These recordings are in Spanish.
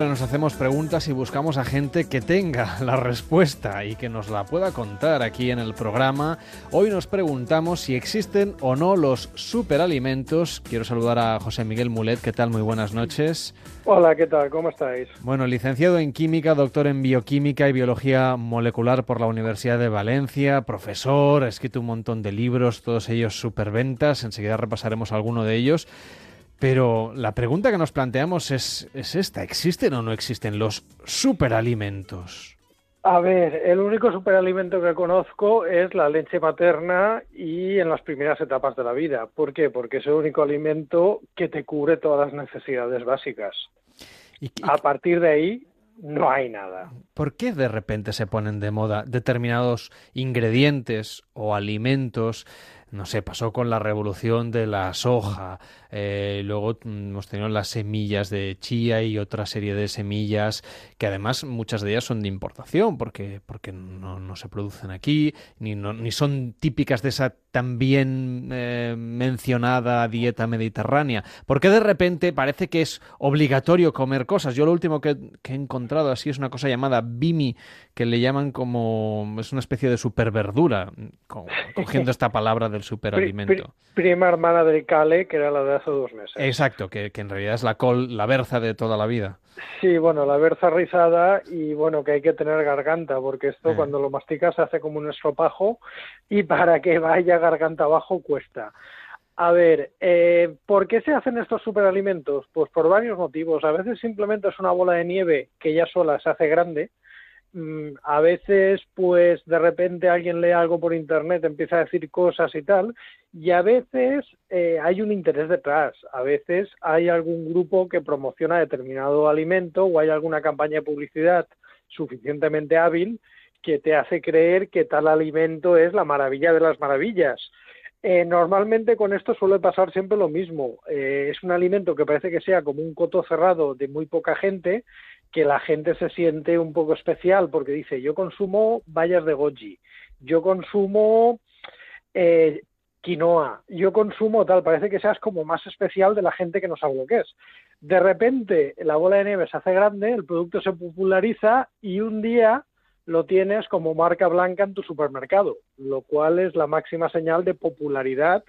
Nos hacemos preguntas y buscamos a gente que tenga la respuesta y que nos la pueda contar aquí en el programa. Hoy nos preguntamos si existen o no los superalimentos. Quiero saludar a José Miguel Mulet. ¿Qué tal? Muy buenas noches. Hola, ¿qué tal? ¿Cómo estáis? Bueno, licenciado en Química, doctor en Bioquímica y Biología Molecular por la Universidad de Valencia, profesor, ha escrito un montón de libros, todos ellos superventas. Enseguida repasaremos alguno de ellos. Pero la pregunta que nos planteamos es, es esta, ¿existen o no existen los superalimentos? A ver, el único superalimento que conozco es la leche materna y en las primeras etapas de la vida. ¿Por qué? Porque es el único alimento que te cubre todas las necesidades básicas. ¿Y, A partir de ahí no hay nada. ¿Por qué de repente se ponen de moda determinados ingredientes o alimentos no sé, pasó con la revolución de la soja, eh, luego mm, hemos tenido las semillas de chía y otra serie de semillas que además muchas de ellas son de importación porque, porque no, no se producen aquí, ni, no, ni son típicas de esa también eh, mencionada dieta mediterránea. ¿Por qué de repente parece que es obligatorio comer cosas? Yo lo último que, que he encontrado así es una cosa llamada bimi, que le llaman como, es una especie de superverdura, cogiendo esta palabra de el superalimento. prima hermana del cale, que era la de hace dos meses. Exacto, que, en realidad es la col, la berza de toda la vida. Sí, bueno, la berza rizada y bueno, que hay que tener garganta, porque esto eh. cuando lo masticas se hace como un estropajo y para que vaya garganta abajo cuesta. A ver, eh, ¿por qué se hacen estos superalimentos? Pues por varios motivos. A veces simplemente es una bola de nieve que ya sola se hace grande a veces pues de repente alguien lee algo por internet, empieza a decir cosas y tal, y a veces eh, hay un interés detrás, a veces hay algún grupo que promociona determinado alimento o hay alguna campaña de publicidad suficientemente hábil que te hace creer que tal alimento es la maravilla de las maravillas. Eh, normalmente con esto suele pasar siempre lo mismo. Eh, es un alimento que parece que sea como un coto cerrado de muy poca gente que la gente se siente un poco especial porque dice, yo consumo bayas de goji, yo consumo eh, quinoa, yo consumo tal, parece que seas como más especial de la gente que no sabe lo que es. De repente la bola de nieve se hace grande, el producto se populariza y un día lo tienes como marca blanca en tu supermercado, lo cual es la máxima señal de popularidad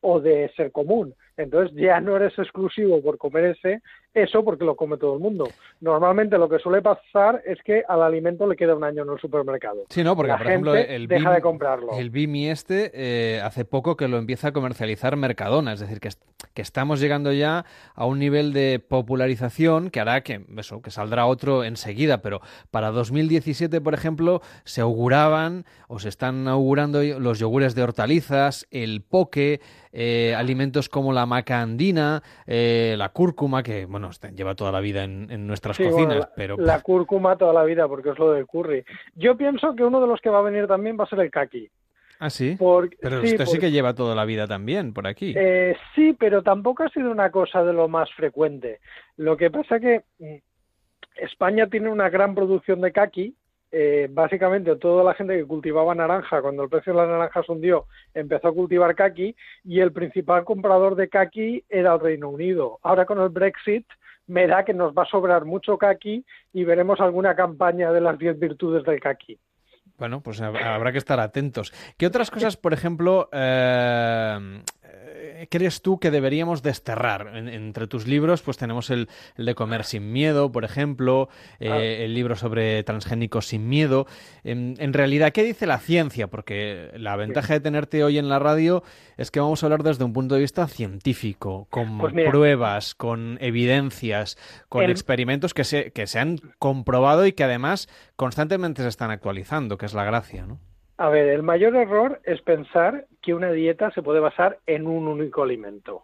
o de ser común. Entonces ya no eres exclusivo por comer ese, eso porque lo come todo el mundo. Normalmente lo que suele pasar es que al alimento le queda un año en el supermercado. Sí, no, porque por ejemplo el deja de comprarlo. El Bimi este eh, hace poco que lo empieza a comercializar Mercadona, es decir, que, que estamos llegando ya a un nivel de popularización que hará que eso, que saldrá otro enseguida, pero para 2017, por ejemplo, se auguraban o se están augurando los yogures de hortalizas, el poke, eh, alimentos como la maca andina, eh, la cúrcuma, que bueno, lleva toda la vida en, nuestras cocinas, la, pero... La cúrcuma toda la vida, porque es lo del curry. Yo pienso que uno de los que va a venir también va a ser el kaki. Ah, sí. pero usted sí que lleva toda la vida también por aquí. Eh, sí, pero tampoco ha sido una cosa de lo más frecuente. Lo que pasa que mm, España tiene una gran producción de kaki, eh, básicamente toda la gente que cultivaba naranja, cuando el precio de la naranja se hundió, empezó a cultivar kaki y el principal comprador de kaki era el Reino Unido. Ahora con el Brexit me da que nos va a sobrar mucho kaki y veremos alguna campaña de las 10 virtudes del kaki. Bueno, pues habrá que estar atentos. ¿Qué otras cosas, por ejemplo, eh, crees tú que deberíamos desterrar? entre tus libros, pues tenemos el, de Comer sin miedo, por ejemplo, eh, ah. el libro sobre transgénicos sin miedo. En, realidad, ¿qué dice la ciencia? Porque la ventaja de tenerte hoy en la radio es que vamos a hablar desde un punto de vista científico, con pues pruebas, con evidencias, con experimentos que se, que se han comprobado y que además constantemente se están actualizando, que es la gracia, ¿no? A ver, el mayor error es pensar que una dieta se puede basar en un único alimento.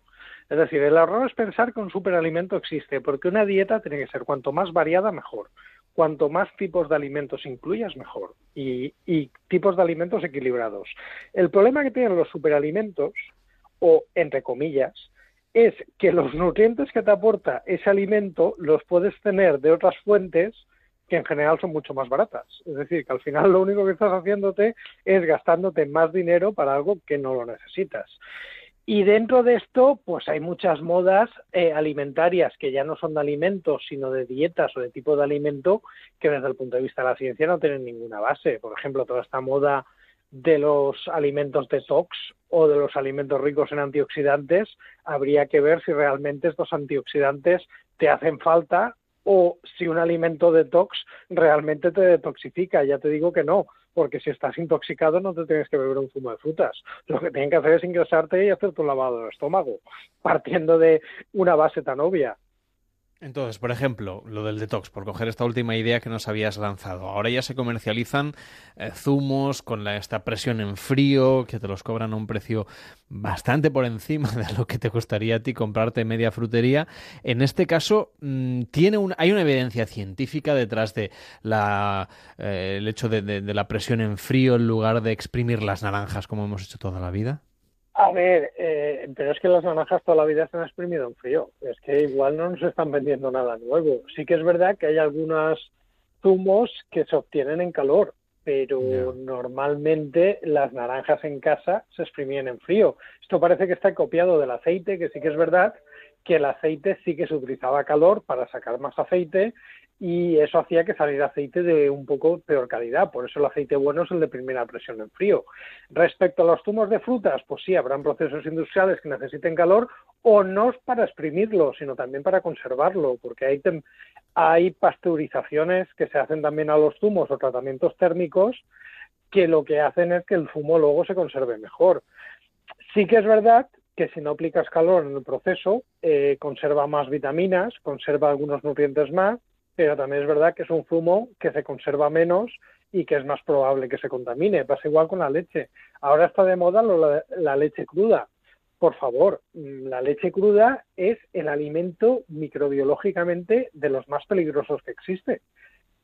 Es decir, el error es pensar que un superalimento existe, porque una dieta tiene que ser cuanto más variada, mejor. Cuanto más tipos de alimentos incluyas, mejor. Y, y tipos de alimentos equilibrados. El problema que tienen los superalimentos, o entre comillas, es que los nutrientes que te aporta ese alimento los puedes tener de otras fuentes que en general son mucho más baratas. Es decir, que al final lo único que estás haciéndote es gastándote más dinero para algo que no lo necesitas. Y dentro de esto, pues hay muchas modas eh, alimentarias que ya no son de alimentos, sino de dietas o de tipo de alimento que desde el punto de vista de la ciencia no tienen ninguna base. Por ejemplo, toda esta moda de los alimentos detox o de los alimentos ricos en antioxidantes, habría que ver si realmente estos antioxidantes te hacen falta o si un alimento detox realmente te detoxifica. Ya te digo que no, porque si estás intoxicado no te tienes que beber un zumo de frutas. Lo que tienen que hacer es ingresarte y hacer tu lavado del estómago, partiendo de una base tan obvia. Entonces, por ejemplo, lo del detox, por coger esta última idea que nos habías lanzado. Ahora ya se comercializan eh, zumos con esta presión en frío, que te los cobran a un precio bastante por encima de lo que te costaría a ti comprarte media frutería. En este caso, mm, tiene un, hay una evidencia científica detrás de la, eh, el hecho de la presión en frío en lugar de exprimir las naranjas como hemos hecho toda la vida. A ver, eh, pero es que las naranjas toda la vida se han exprimido en frío. Es que igual no nos están vendiendo nada nuevo. Sí que es verdad que hay algunos zumos que se obtienen en calor, pero normalmente las naranjas en casa se exprimían en frío. Esto parece que está copiado del aceite, que sí que es verdad que el aceite sí que se utilizaba calor para sacar más aceite y eso hacía que saliera aceite de un poco peor calidad. Por eso el aceite bueno es el de primera presión en frío. Respecto a los zumos de frutas, pues sí, habrán procesos industriales que necesiten calor o no para exprimirlo, sino también para conservarlo, porque hay, hay pasteurizaciones que se hacen también a los zumos o tratamientos térmicos que lo que hacen es que el zumo luego se conserve mejor. Sí que es verdad que si no aplicas calor en el proceso, eh, conserva más vitaminas, conserva algunos nutrientes más, pero también es verdad que es un zumo que se conserva menos y que es más probable que se contamine. Pasa igual con la leche. Ahora está de moda la, leche cruda. Por favor, mm, la leche cruda es el alimento microbiológicamente de los más peligrosos que existe.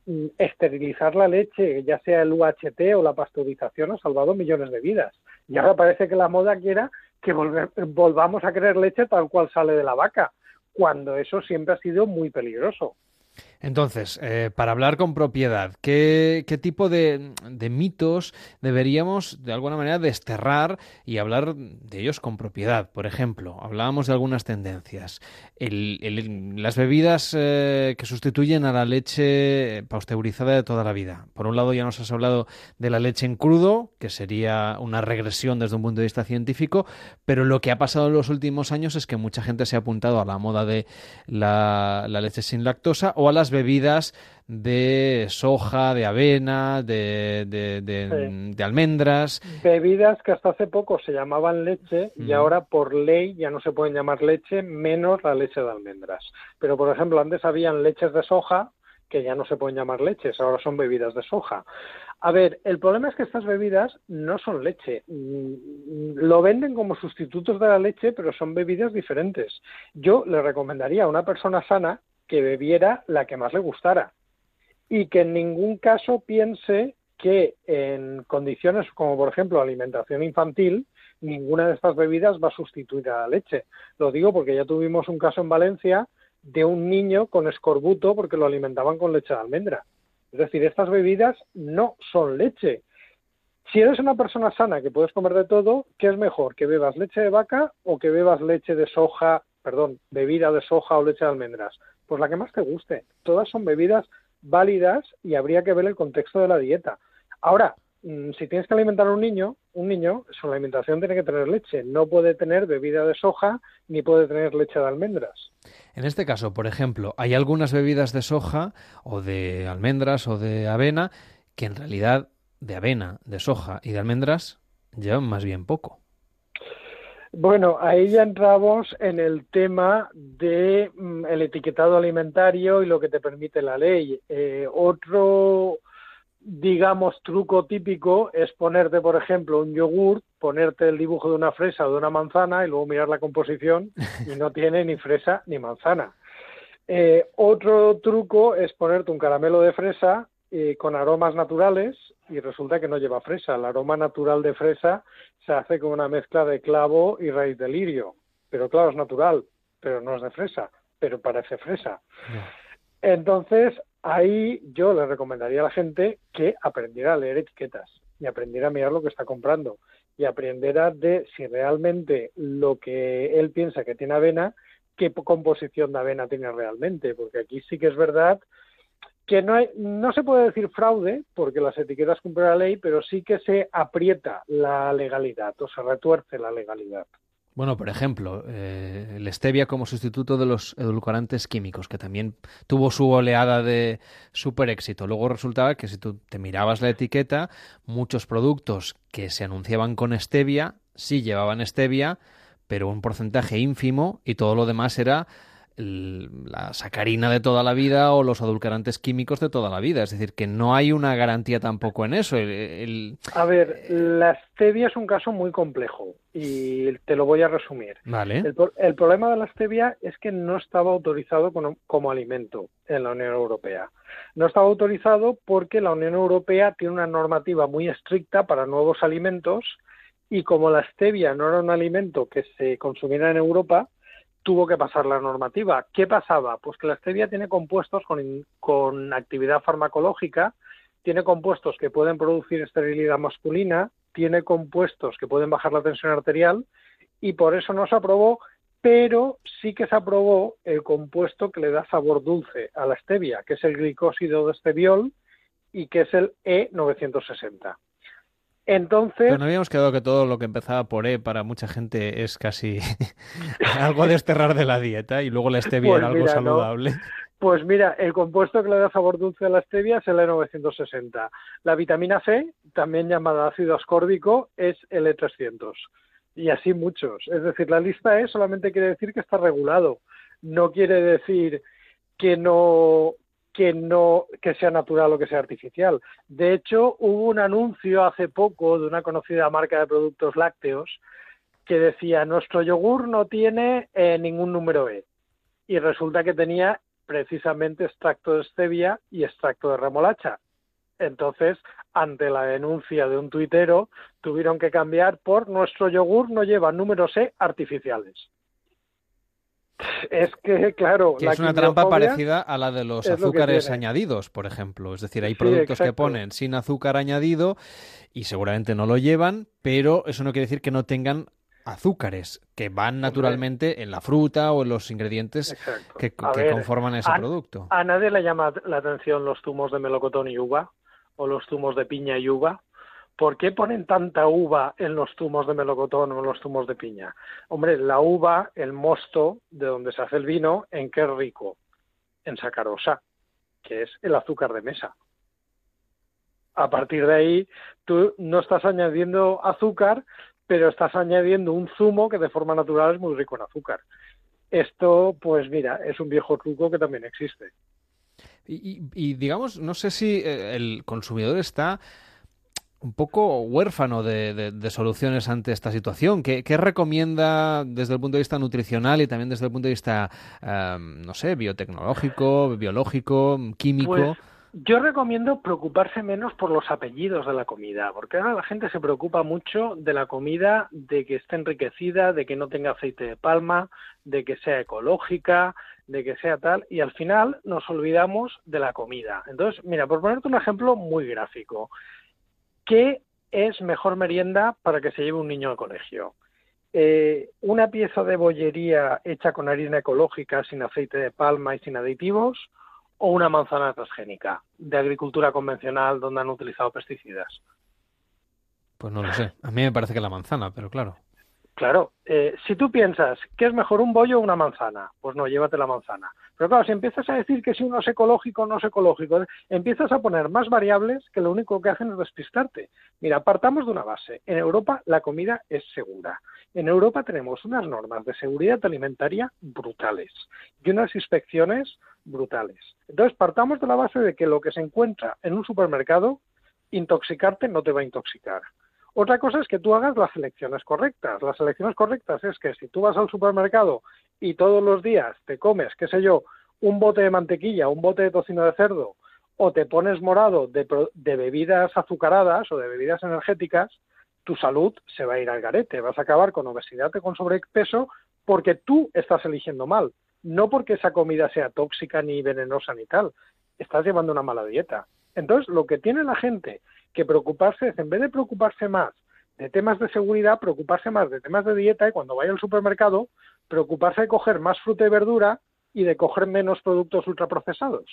Mm, esterilizar la leche, ya sea el UHT o la pasteurización, ha salvado millones de vidas. Y ahora parece que la moda quiera que volvamos a querer leche tal cual sale de la vaca, cuando eso siempre ha sido muy peligroso. Entonces, eh, para hablar con propiedad, ¿qué, tipo de, mitos deberíamos de alguna manera desterrar y hablar de ellos con propiedad? Por ejemplo, hablábamos de algunas tendencias. las bebidas eh, que sustituyen a la leche pasteurizada de toda la vida. Por un lado, ya nos has hablado de la leche en crudo, que sería una regresión desde un punto de vista científico, pero lo que ha pasado en los últimos años es que mucha gente se ha apuntado a la moda de la, la leche sin lactosa o a las bebidas de soja, de avena, de, de, almendras. Bebidas que hasta hace poco se llamaban leche y ahora por ley ya no se pueden llamar leche menos la leche de almendras. Pero por ejemplo antes habían leches de soja que ya no se pueden llamar leches, ahora son bebidas de soja. A ver, el problema es que estas bebidas no son leche. Mm, lo venden como sustitutos de la leche, pero son bebidas diferentes. Yo le recomendaría a una persona sana que bebiera la que más le gustara y que en ningún caso piense que en condiciones como por ejemplo alimentación infantil ninguna de estas bebidas va a sustituir a la leche. Lo digo porque ya tuvimos un caso en Valencia de un niño con escorbuto porque lo alimentaban con leche de almendra. Es decir, estas bebidas no son leche. Si eres una persona sana que puedes comer de todo, ¿qué es mejor? ¿Que bebas leche de vaca o que bebas leche de soja, perdón, bebida de soja o leche de almendras? Pues la que más te guste. Todas son bebidas válidas y habría que ver el contexto de la dieta. Ahora, mm, si tienes que alimentar a un niño, un niño, su alimentación tiene que tener leche. No puede tener bebida de soja ni puede tener leche de almendras. En este caso, por ejemplo, hay algunas bebidas de soja o de almendras o de avena que en realidad de avena, de soja y de almendras llevan más bien poco. Bueno, ahí ya entramos en el tema de mm, el etiquetado alimentario y lo que te permite la ley. Eh, otro, digamos, truco típico es ponerte, por ejemplo, un yogur, ponerte el dibujo de una fresa o de una manzana y luego mirar la composición y no tiene ni fresa ni manzana. Eh, otro truco es ponerte un caramelo de fresa eh, con aromas naturales y resulta que no lleva fresa. El aroma natural de fresa se hace con una mezcla de clavo y raíz de lirio. Pero claro, es natural, pero no es de fresa, pero parece fresa. Entonces, ahí yo le recomendaría a la gente que aprendiera a leer etiquetas y aprendiera a mirar lo que está comprando. y aprendiera de si realmente lo que él piensa que tiene avena, qué composición de avena tiene realmente, porque aquí sí que es verdad que no, no se puede decir fraude, porque las etiquetas cumplen la ley, pero sí que se aprieta la legalidad o se retuerce la legalidad. Bueno, por ejemplo, eh, el stevia como sustituto de los edulcorantes químicos, que también tuvo su oleada de super éxito. Luego resultaba que si tú te mirabas la etiqueta, muchos productos que se anunciaban con stevia sí llevaban stevia, pero un porcentaje ínfimo y todo lo demás era la sacarina de toda la vida o los adulterantes químicos de toda la vida. Es decir, que no hay una garantía tampoco en eso. A ver, la stevia es un caso muy complejo y te lo voy a resumir. Vale. El, problema de la stevia es que no estaba autorizado como alimento en la Unión Europea. No estaba autorizado porque la Unión Europea tiene una normativa muy estricta para nuevos alimentos y como la stevia no era un alimento que se consumiera en Europa, tuvo que pasar la normativa. ¿Qué pasaba? Pues que la stevia tiene compuestos con, actividad farmacológica, tiene compuestos que pueden producir esterilidad masculina, tiene compuestos que pueden bajar la tensión arterial y por eso no se aprobó, pero sí que se aprobó el compuesto que le da sabor dulce a la stevia, que es el glicósido de esteviol y que es el E960. Entonces. Pero no habíamos quedado que todo lo que empezaba por E para mucha gente es casi algo a desterrar de la dieta y luego la stevia pues era algo saludable. Pues mira, el compuesto que le da sabor dulce a la stevia es el E960. La vitamina C, también llamada ácido ascórbico, es el E300. Y así muchos. Es decir, la lista E solamente quiere decir que está regulado. No quiere decir que no que no que sea natural o que sea artificial. De hecho, hubo un anuncio hace poco de una conocida marca de productos lácteos que decía nuestro yogur no tiene eh, ningún número E y resulta que tenía precisamente extracto de stevia y extracto de remolacha. Entonces, ante la denuncia de un tuitero, tuvieron que cambiar por nuestro yogur no lleva números E artificiales. Es que, claro. es una trampa parecida a la de los azúcares añadidos, por ejemplo. Es decir, hay productos que ponen sin azúcar añadido y seguramente no lo llevan, pero eso no quiere decir que no tengan azúcares que van naturalmente en la fruta o en los ingredientes que, conforman ese producto. A nadie le llama la atención los zumos de melocotón y uva o los zumos de piña y uva ¿Por qué ponen tanta uva en los zumos de melocotón o en los zumos de piña? Hombre, la uva, el mosto de donde se hace el vino, ¿en qué es rico? En sacarosa, que es el azúcar de mesa. A partir de ahí, tú no estás añadiendo azúcar, pero estás añadiendo un zumo que de forma natural es muy rico en azúcar. Esto, pues mira, es un viejo truco que también existe. Y, digamos, no sé si eh, el consumidor está un poco huérfano de, soluciones ante esta situación. ¿Qué, recomienda desde el punto de vista nutricional y también desde el punto de vista, em, no sé, biotecnológico, biológico, químico? Pues, yo recomiendo preocuparse menos por los apellidos de la comida, porque ahora la gente se preocupa mucho de la comida, de que esté enriquecida, de que no tenga aceite de palma, de que sea ecológica, de que sea tal, y al final nos olvidamos de la comida. Entonces, mira, por ponerte un ejemplo muy gráfico, ¿Qué es mejor merienda para que se lleve un niño al colegio? Eh, una pieza de bollería hecha con harina ecológica, sin aceite de palma y sin aditivos, o una manzana transgénica de agricultura convencional donde han utilizado pesticidas. Pues no lo sé. A mí me parece que la manzana, pero claro. Claro, eh, si tú piensas que es mejor un bollo o una manzana, pues no, llévate la manzana. Pero claro, si empiezas a decir que si uno es ecológico o no es ecológico, empiezas a poner más variables que lo único que hacen es despistarte. Mira, partamos de una base. En Europa la comida es segura. En Europa tenemos unas normas de seguridad alimentaria brutales y unas inspecciones brutales. Entonces, partamos de la base de que lo que se encuentra en un supermercado, intoxicarte no te va a intoxicar. Otra cosa es que tú hagas las elecciones correctas. Las elecciones correctas es que si tú vas al supermercado y todos los días te comes, qué sé yo, un bote de mantequilla, un bote de tocino de cerdo, o te pones morado de, bebidas azucaradas o de bebidas energéticas, tu salud se va a ir al garete. Vas a acabar con obesidad y con sobrepeso porque tú estás eligiendo mal, no porque esa comida sea tóxica ni venenosa ni tal. Estás llevando una mala dieta. Entonces, lo que tiene la gente que preocuparse es, en vez de preocuparse más de temas de seguridad, preocuparse más de temas de dieta y cuando vaya al supermercado, preocuparse de coger más fruta y verdura y de coger menos productos ultraprocesados.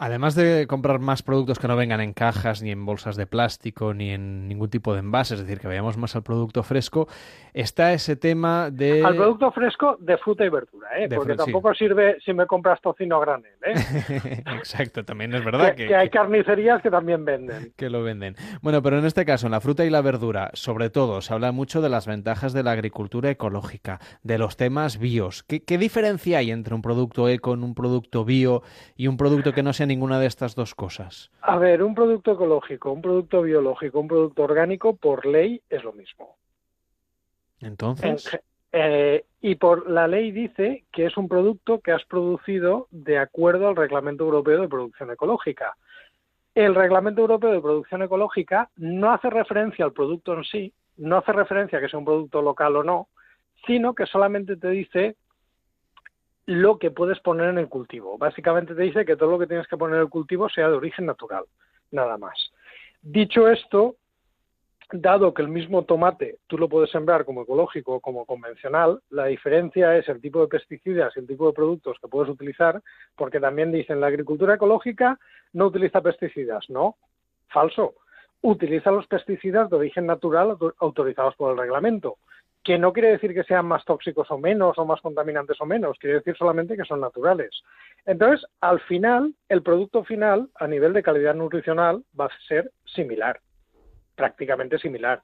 Además de comprar más productos que no vengan en cajas, ni en bolsas de plástico, ni en ningún tipo de envase, es decir, que vayamos más al producto fresco, está ese tema de... Al producto fresco de fruta y verdura, ¿eh? porque tampoco sirve si me compras tocino a granel. ¿eh? Exacto, también es verdad que, que... hay carnicerías que también venden. Que lo venden. Bueno, pero en este caso, en la fruta y la verdura, sobre todo, se habla mucho de las ventajas de la agricultura ecológica, de los temas bios. ¿Qué, qué diferencia hay entre un producto eco, un producto bio y un producto que no sea ninguna de estas dos cosas? A ver, un producto ecológico, un producto biológico, un producto orgánico, por ley es lo mismo. Entonces. Eh, y por la ley dice que es un producto que has producido de acuerdo al Reglamento Europeo de Producción Ecológica. El Reglamento Europeo de Producción Ecológica no hace referencia al producto en sí, no hace referencia a que sea un producto local o no, sino que solamente te dice lo que puedes poner en el cultivo. Básicamente te dice que todo lo que tienes que poner en el cultivo sea de origen natural, nada más. Dicho esto, dado que el mismo tomate tú lo puedes sembrar como ecológico o como convencional, la diferencia es el tipo de pesticidas y el tipo de productos que puedes utilizar, porque también dicen la agricultura ecológica no utiliza pesticidas, no, falso, utiliza los pesticidas de origen natural autorizados por el reglamento que no quiere decir que sean más tóxicos o menos, o más contaminantes o menos, quiere decir solamente que son naturales. Entonces, al final, el producto final, a nivel de calidad nutricional, va a ser similar, prácticamente similar.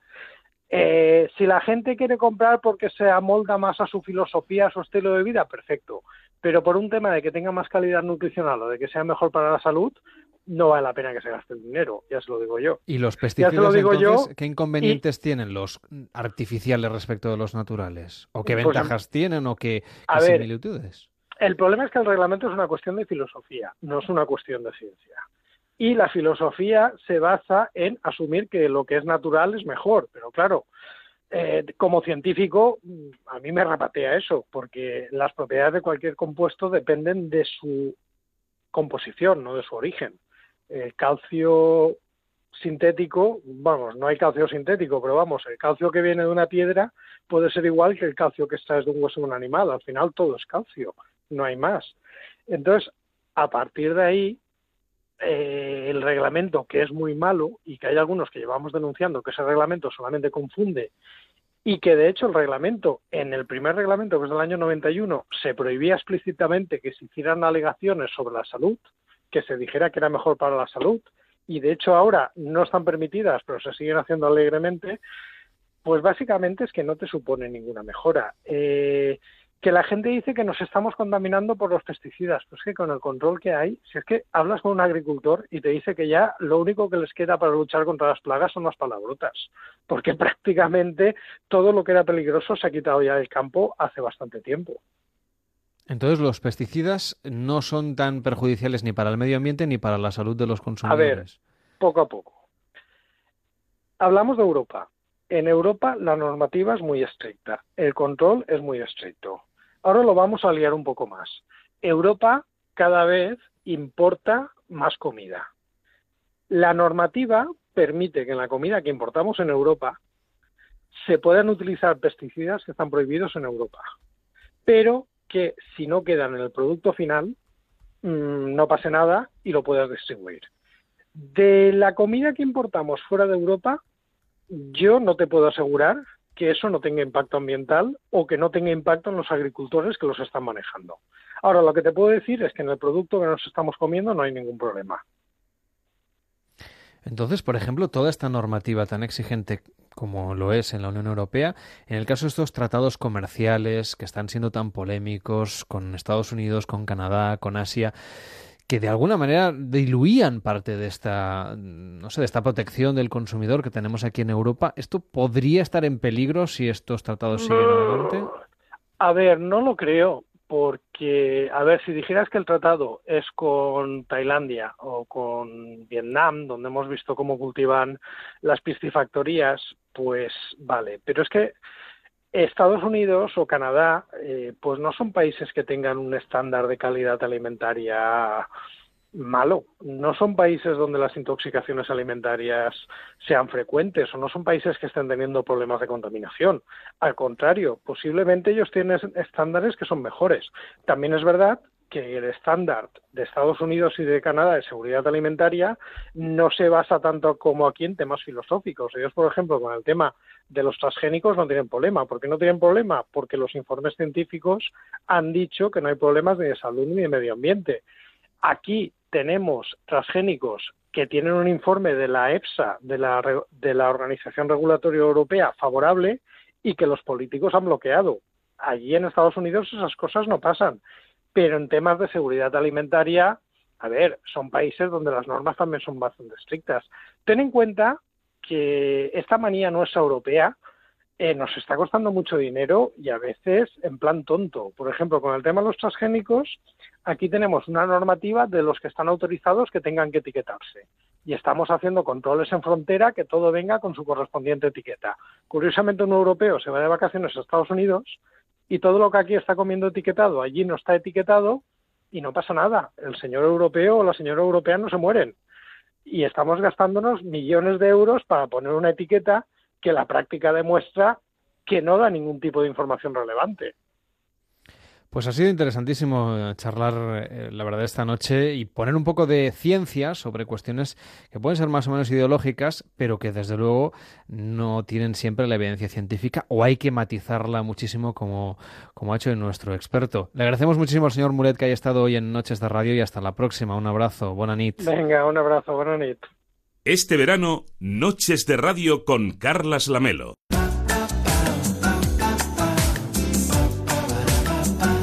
Eh, si la gente quiere comprar porque se amolda más a su filosofía, a su estilo de vida, perfecto. Pero por un tema de que tenga más calidad nutricional o de que sea mejor para la salud, no vale la pena que se gaste el dinero, ya se lo digo yo. ¿Y los pesticidas, entonces, qué inconvenientes tienen los artificiales respecto de los naturales? ¿O qué pues, ventajas tienen o qué, similitudes? el problema es que el reglamento es una cuestión de filosofía, no es una cuestión de ciencia. Y la filosofía se basa en asumir que lo que es natural es mejor, pero claro, eh, como científico, a mí me rapatea eso, porque las propiedades de cualquier compuesto dependen de su composición, no de su origen el calcio sintético, vamos, no hay calcio sintético, pero vamos, el calcio que viene de una piedra puede ser igual que el calcio que está de un hueso de un animal, al final todo es calcio, no hay más. Entonces, a partir de ahí, eh, el reglamento, que es muy malo y que hay algunos que llevamos denunciando que ese reglamento solamente confunde y que de hecho el reglamento, en el primer reglamento, que es del año 91, se prohibía explícitamente que se hicieran alegaciones sobre la salud, que se dijera que era mejor para la salud y de hecho ahora no están permitidas pero se siguen haciendo alegremente, pues básicamente es que no te supone ninguna mejora. Eh, que la gente dice que nos estamos contaminando por los pesticidas, pues que con el control que hay, si es que hablas con un agricultor y te dice que ya lo único que les queda para luchar contra las plagas son las palabrotas, porque prácticamente todo lo que era peligroso se ha quitado ya del campo hace bastante tiempo. Entonces, los pesticidas no son tan perjudiciales ni para el medio ambiente ni para la salud de los consumidores. A ver, poco a poco. Hablamos de Europa. En Europa la normativa es muy estricta, el control es muy estricto. Ahora lo vamos a liar un poco más. Europa cada vez importa más comida. La normativa permite que en la comida que importamos en Europa se puedan utilizar pesticidas que están prohibidos en Europa. Pero que si no quedan en el producto final, mm, no pase nada y lo puedas distribuir. De la comida que importamos fuera de Europa, yo no te puedo asegurar que eso no tenga impacto ambiental o que no tenga impacto en los agricultores que los están manejando. Ahora, lo que te puedo decir es que en el producto que nos estamos comiendo no hay ningún problema. Entonces, por ejemplo, toda esta normativa tan exigente como lo es en la Unión Europea, en el caso de estos tratados comerciales que están siendo tan polémicos con Estados Unidos, con Canadá, con Asia, que de alguna manera diluían parte de esta, no sé, de esta protección del consumidor que tenemos aquí en Europa, ¿esto podría estar en peligro si estos tratados siguen adelante? A ver, no lo creo, porque, a ver, si dijeras que el tratado es con Tailandia o con Vietnam, donde hemos visto cómo cultivan las piscifactorías, pues vale, pero es que Estados Unidos o Canadá, eh, pues no son países que tengan un estándar de calidad alimentaria malo. No son países donde las intoxicaciones alimentarias sean frecuentes o no son países que estén teniendo problemas de contaminación. Al contrario, posiblemente ellos tienen estándares que son mejores. También es verdad que el estándar de Estados Unidos y de Canadá de seguridad alimentaria no se basa tanto como aquí en temas filosóficos. Ellos, por ejemplo, con el tema de los transgénicos no tienen problema. ¿Por qué no tienen problema? Porque los informes científicos han dicho que no hay problemas ni de salud ni de medio ambiente. Aquí tenemos transgénicos que tienen un informe de la EFSA, de la, de la Organización Regulatoria Europea, favorable y que los políticos han bloqueado. Allí en Estados Unidos esas cosas no pasan. Pero en temas de seguridad alimentaria, a ver, son países donde las normas también son bastante estrictas. Ten en cuenta que esta manía nuestra europea eh, nos está costando mucho dinero y a veces en plan tonto. Por ejemplo, con el tema de los transgénicos, aquí tenemos una normativa de los que están autorizados que tengan que etiquetarse. Y estamos haciendo controles en frontera que todo venga con su correspondiente etiqueta. Curiosamente, un europeo se va de vacaciones a Estados Unidos y todo lo que aquí está comiendo etiquetado allí no está etiquetado y no pasa nada. El señor europeo o la señora europea no se mueren y estamos gastándonos millones de euros para poner una etiqueta que la práctica demuestra que no da ningún tipo de información relevante. Pues ha sido interesantísimo eh, charlar, eh, la verdad, esta noche y poner un poco de ciencia sobre cuestiones que pueden ser más o menos ideológicas, pero que desde luego no tienen siempre la evidencia científica o hay que matizarla muchísimo como, como ha hecho nuestro experto. Le agradecemos muchísimo al señor Muret que haya estado hoy en Noches de Radio y hasta la próxima. Un abrazo. Buena nit. Venga, un abrazo. Buena nit. Este verano, Noches de Radio con Carlas Lamelo.